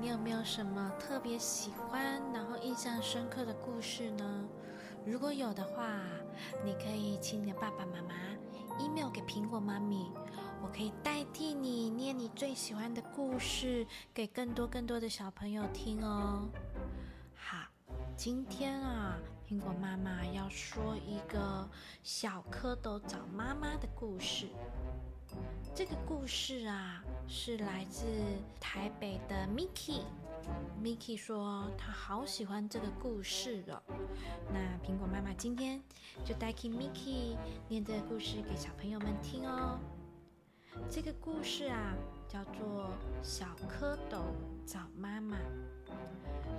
你有没有什么特别喜欢，然后印象深刻的故事呢？如果有的话，你可以请你的爸爸妈妈 email 给苹果妈咪，我可以代替你念你最喜欢的故事给更多更多的小朋友听哦。好，今天啊，苹果妈妈要说一个小蝌蚪找妈妈的故事。这个故事啊，是来自台北的 Miki。Miki 说他好喜欢这个故事哦。那苹果妈妈今天就代替 Miki 念这个故事给小朋友们听哦。这个故事啊，叫做《小蝌蚪找妈妈》。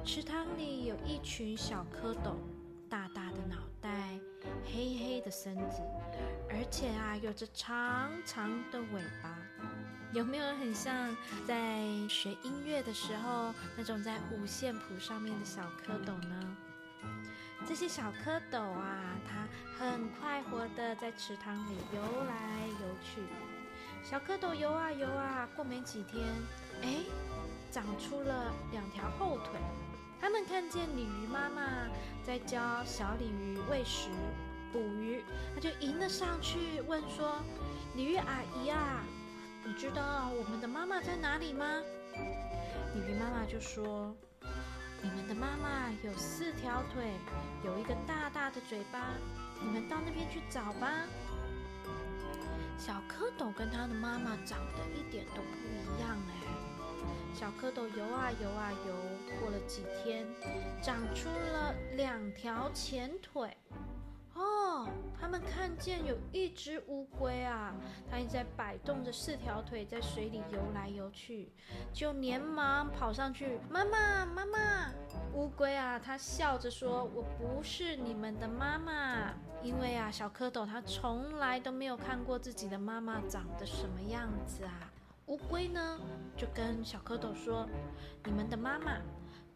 池塘里有一群小蝌蚪，大大的脑袋，身子。而且啊，有着长长的尾巴，有没有很像在学音乐的时候那种在五线谱上面的小蝌蚪呢？这些小蝌蚪啊，它很快活的在池塘里游来游去。小蝌蚪游啊游啊，过没几天，哎，长出了两条后腿。他们看见鲤鱼妈妈在教小鲤鱼喂食。捕鱼，他就迎了上去，问说：“鲤鱼阿姨啊，你知道我们的妈妈在哪里吗？”鲤鱼妈妈就说：“你们的妈妈有四条腿，有一个大大的嘴巴，你们到那边去找吧。”小蝌蚪跟他的妈妈长得一点都不一样哎。小蝌蚪游啊游啊游，过了几天，长出了两条前腿。他们看见有一只乌龟啊，它一直在摆动着四条腿，在水里游来游去，就连忙跑上去，妈妈，妈妈！乌龟啊，它笑着说：“我不是你们的妈妈，因为啊，小蝌蚪它从来都没有看过自己的妈妈长得什么样子啊。”乌龟呢，就跟小蝌蚪说：“你们的妈妈。”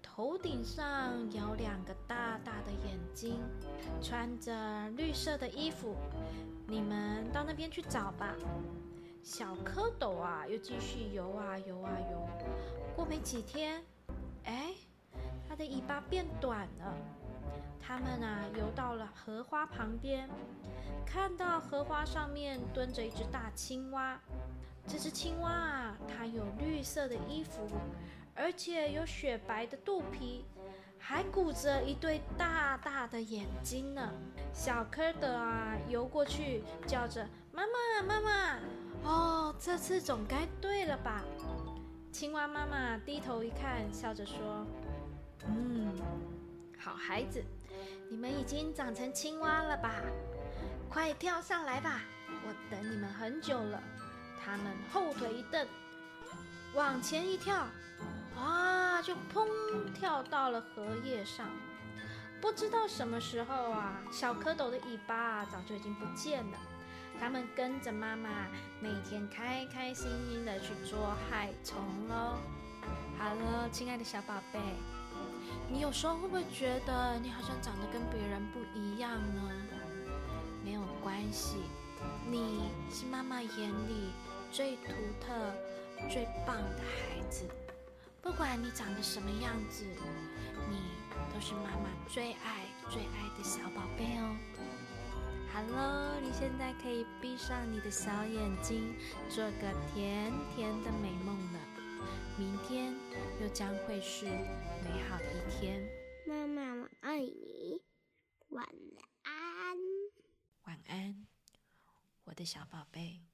头顶上有两个大大的眼睛，穿着绿色的衣服。你们到那边去找吧。小蝌蚪啊，又继续游啊游啊游。过没几天，哎，它的尾巴变短了。他们啊，游到了荷花旁边，看到荷花上面蹲着一只大青蛙。这只青蛙啊，它有绿色的衣服。而且有雪白的肚皮，还鼓着一对大大的眼睛呢。小蝌蚪啊，游过去叫着：“妈妈，妈妈！”哦，这次总该对了吧？青蛙妈妈低头一看，笑着说：“嗯，好孩子，你们已经长成青蛙了吧？快跳上来吧，我等你们很久了。”他们后腿一蹬，往前一跳。啊！就砰跳到了荷叶上，不知道什么时候啊，小蝌蚪的尾巴早就已经不见了。他们跟着妈妈，每天开开心心的去捉害虫喽。好了，亲爱的小宝贝，你有时候会不会觉得你好像长得跟别人不一样呢？没有关系，你是妈妈眼里最独特、最棒的孩子。不管你长得什么样子，你都是妈妈最爱最爱的小宝贝哦。好喽，你现在可以闭上你的小眼睛，做个甜甜的美梦了。明天又将会是美好的一天。妈妈，我爱你，晚安。晚安，我的小宝贝。